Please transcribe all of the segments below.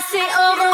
I say over.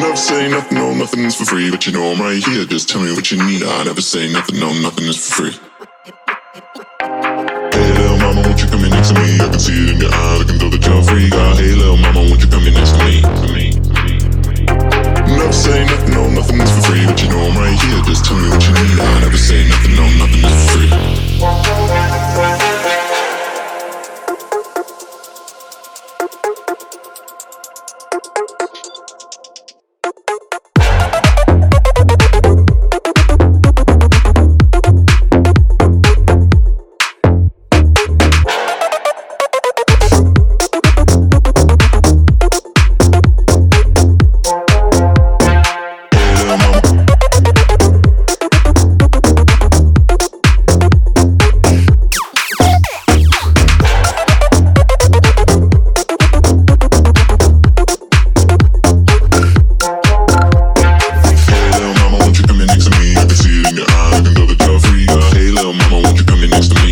Never say nothing, no, nothing's for free. But you know I'm right here, just tell me what you need. I never say nothing, no, nothing is for free. Hey, little mama, won't you come in next to me? I can see it in your eyes, I can tell that you're free. God, hey, little mama, won't you come in next to me? Never say nothing, no, nothing's for free. But you know I'm right here, just tell me what you need. I never say nothing, no, nothing is for free. next to me.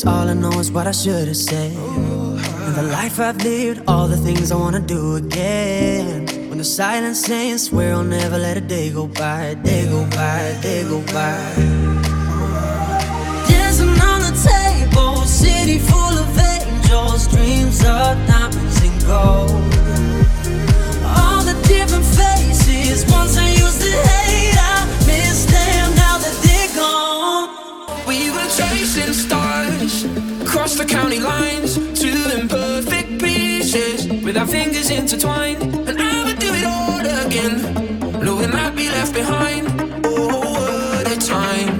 This, all I know is what I should have said. And the life I've lived, all the things I wanna do again. When the silence ends, swear I'll never let a day go by, day go by, day go by. Dancing on the table, city full of angels, dreams of diamonds and gold. All the different faces, ones I used to hate, I chasing stars across the county lines, two imperfect pieces with our fingers intertwined. And I would do it all again, knowing I'd be left behind. Oh, what time!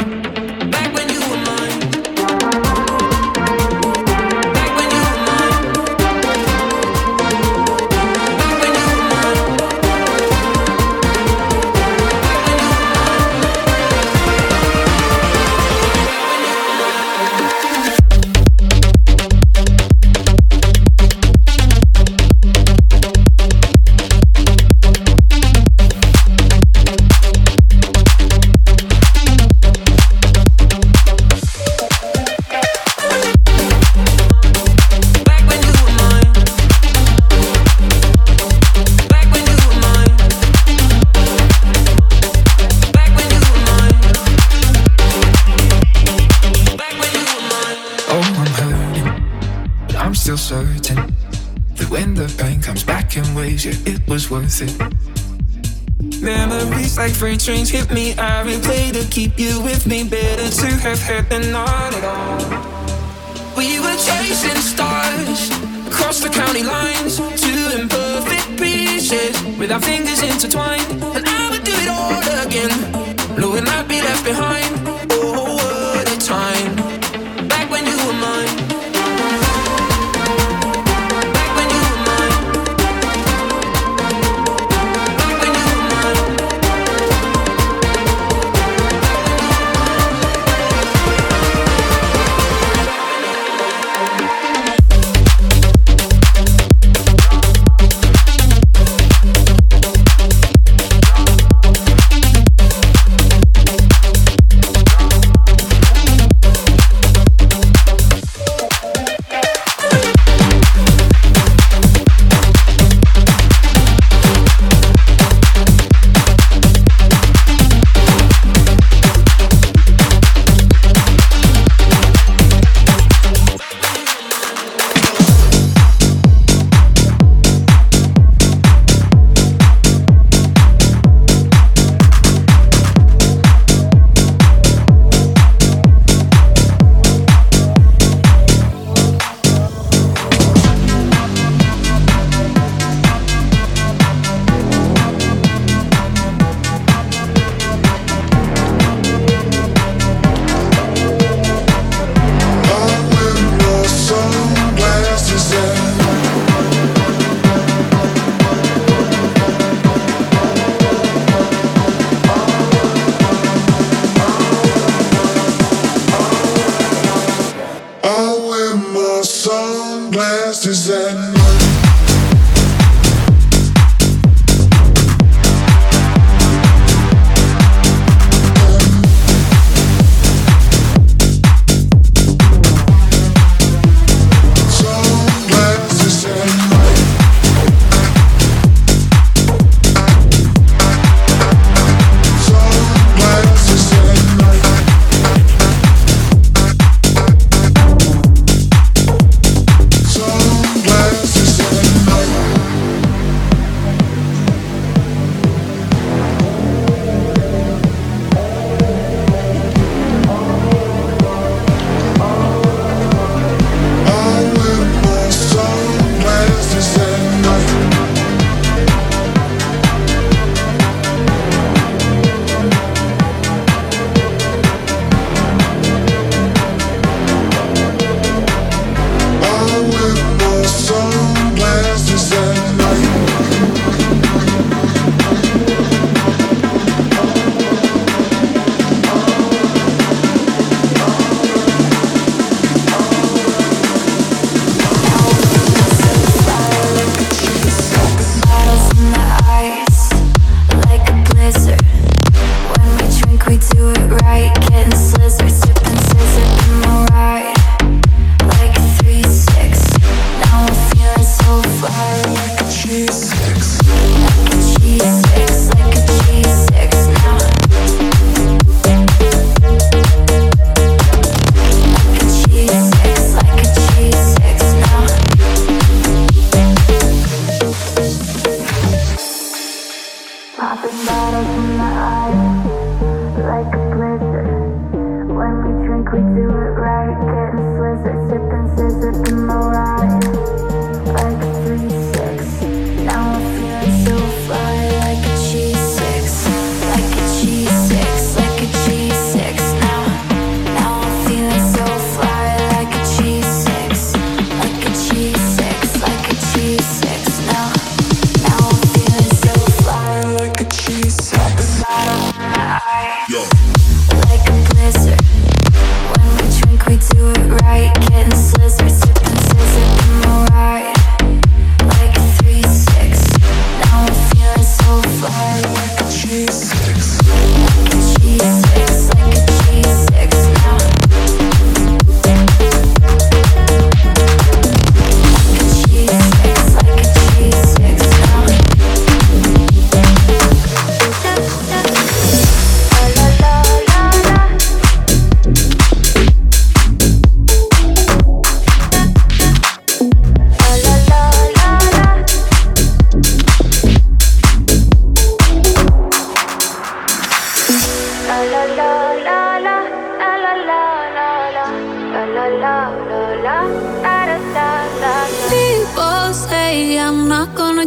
Memories like freight trains hit me. I replay to keep you with me. Better to have had than not at all. We were chasing stars across the county lines, two imperfect pieces with our fingers intertwined. And I would do it all again, knowing I'd be left behind.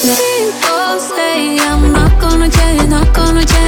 People say I'm not gonna change, not gonna change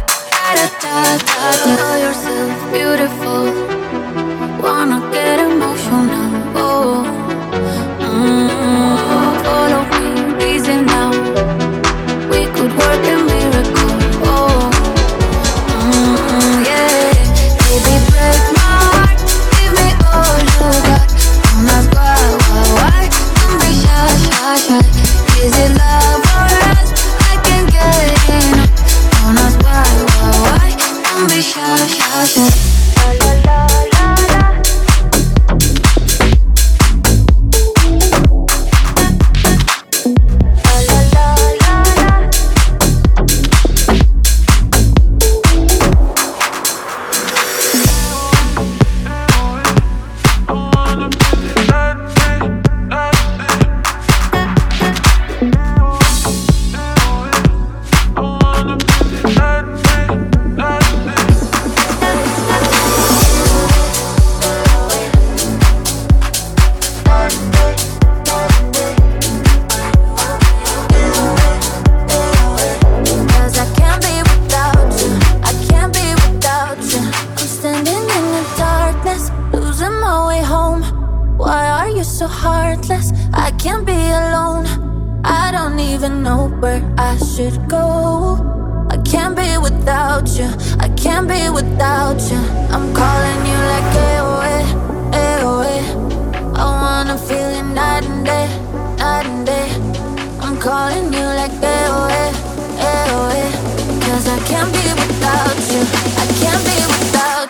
Yourself beautiful.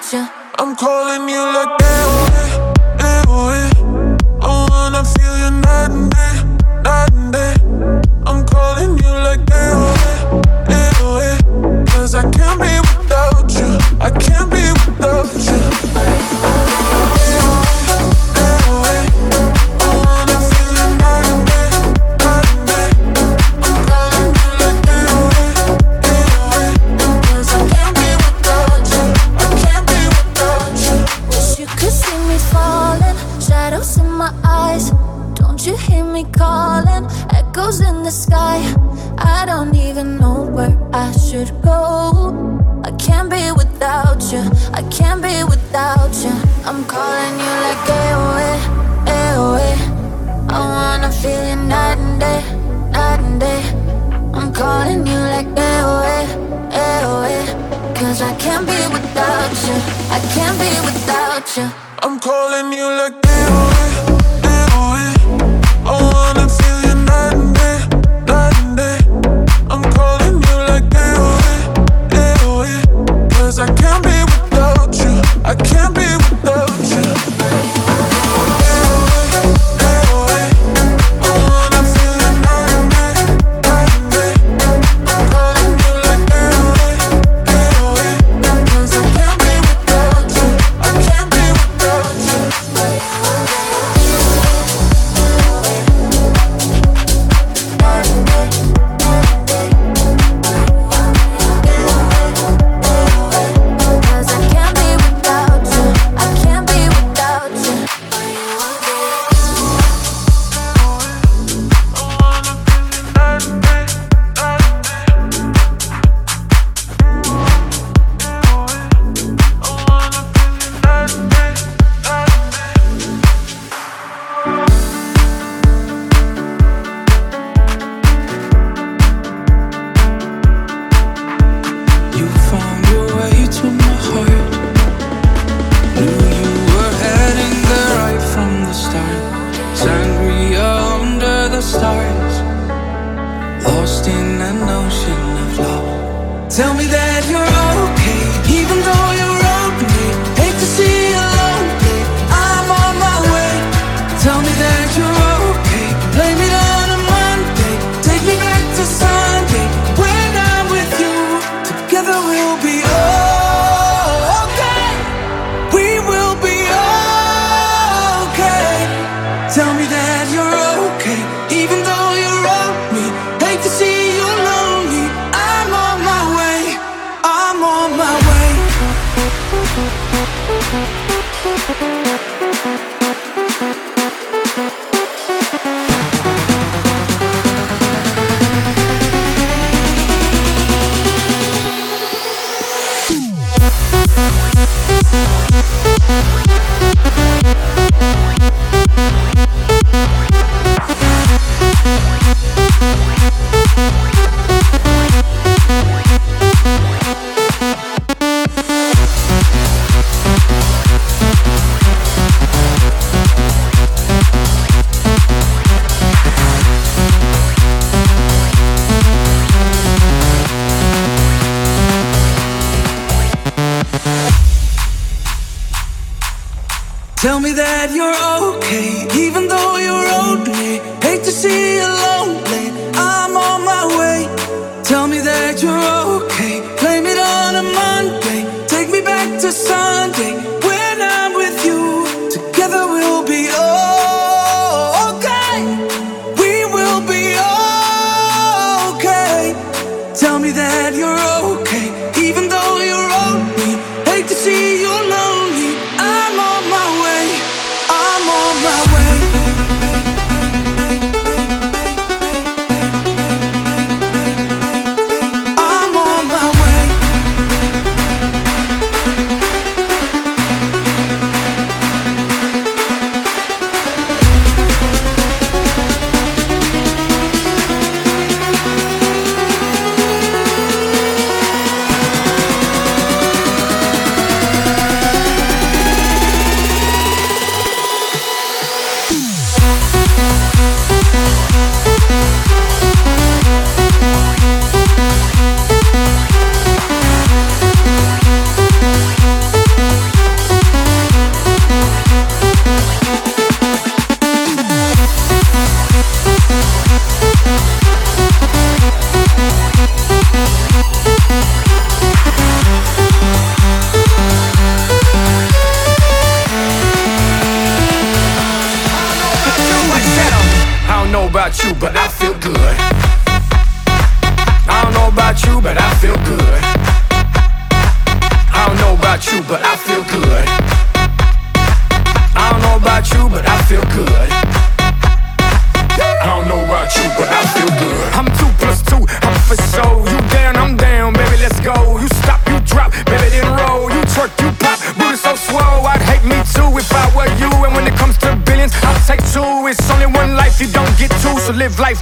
I'm calling you like that.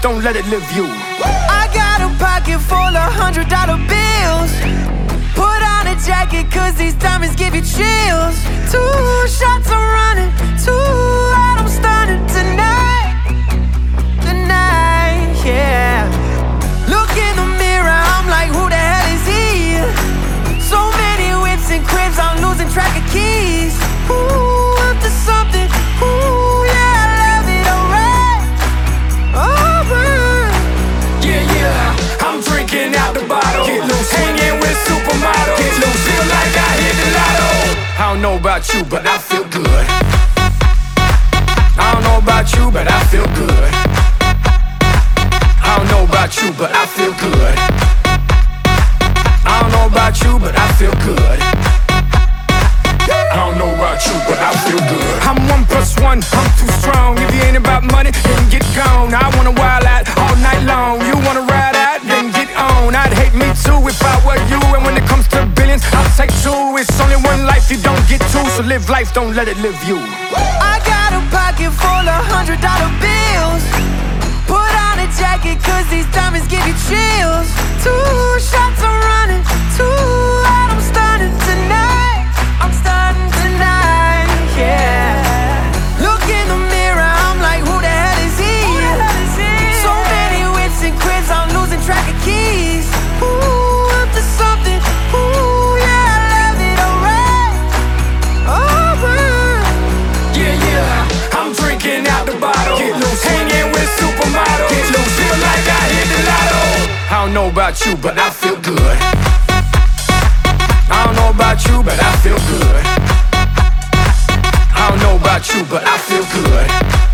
Don't let it live you. I got a pocket full of hundred dollar bills. Put on a jacket, cause these diamonds give you chills. Two shots I'm running, two out I'm stunning. Tonight, don't know about you, but I feel good. I don't know about you, but I feel good. I don't know about you, but I feel good. I don't know about you, but I feel good. Live life, don't let it live you. I got a pocket full of hundred dollar bills. Put on a jacket, cause these diamonds give you chills. Two shots I'm running, two out I'm stunning tonight. I'm stunning tonight, don't know about you, but I feel good. I don't know about you, but I feel good. I don't know about you, but I feel good.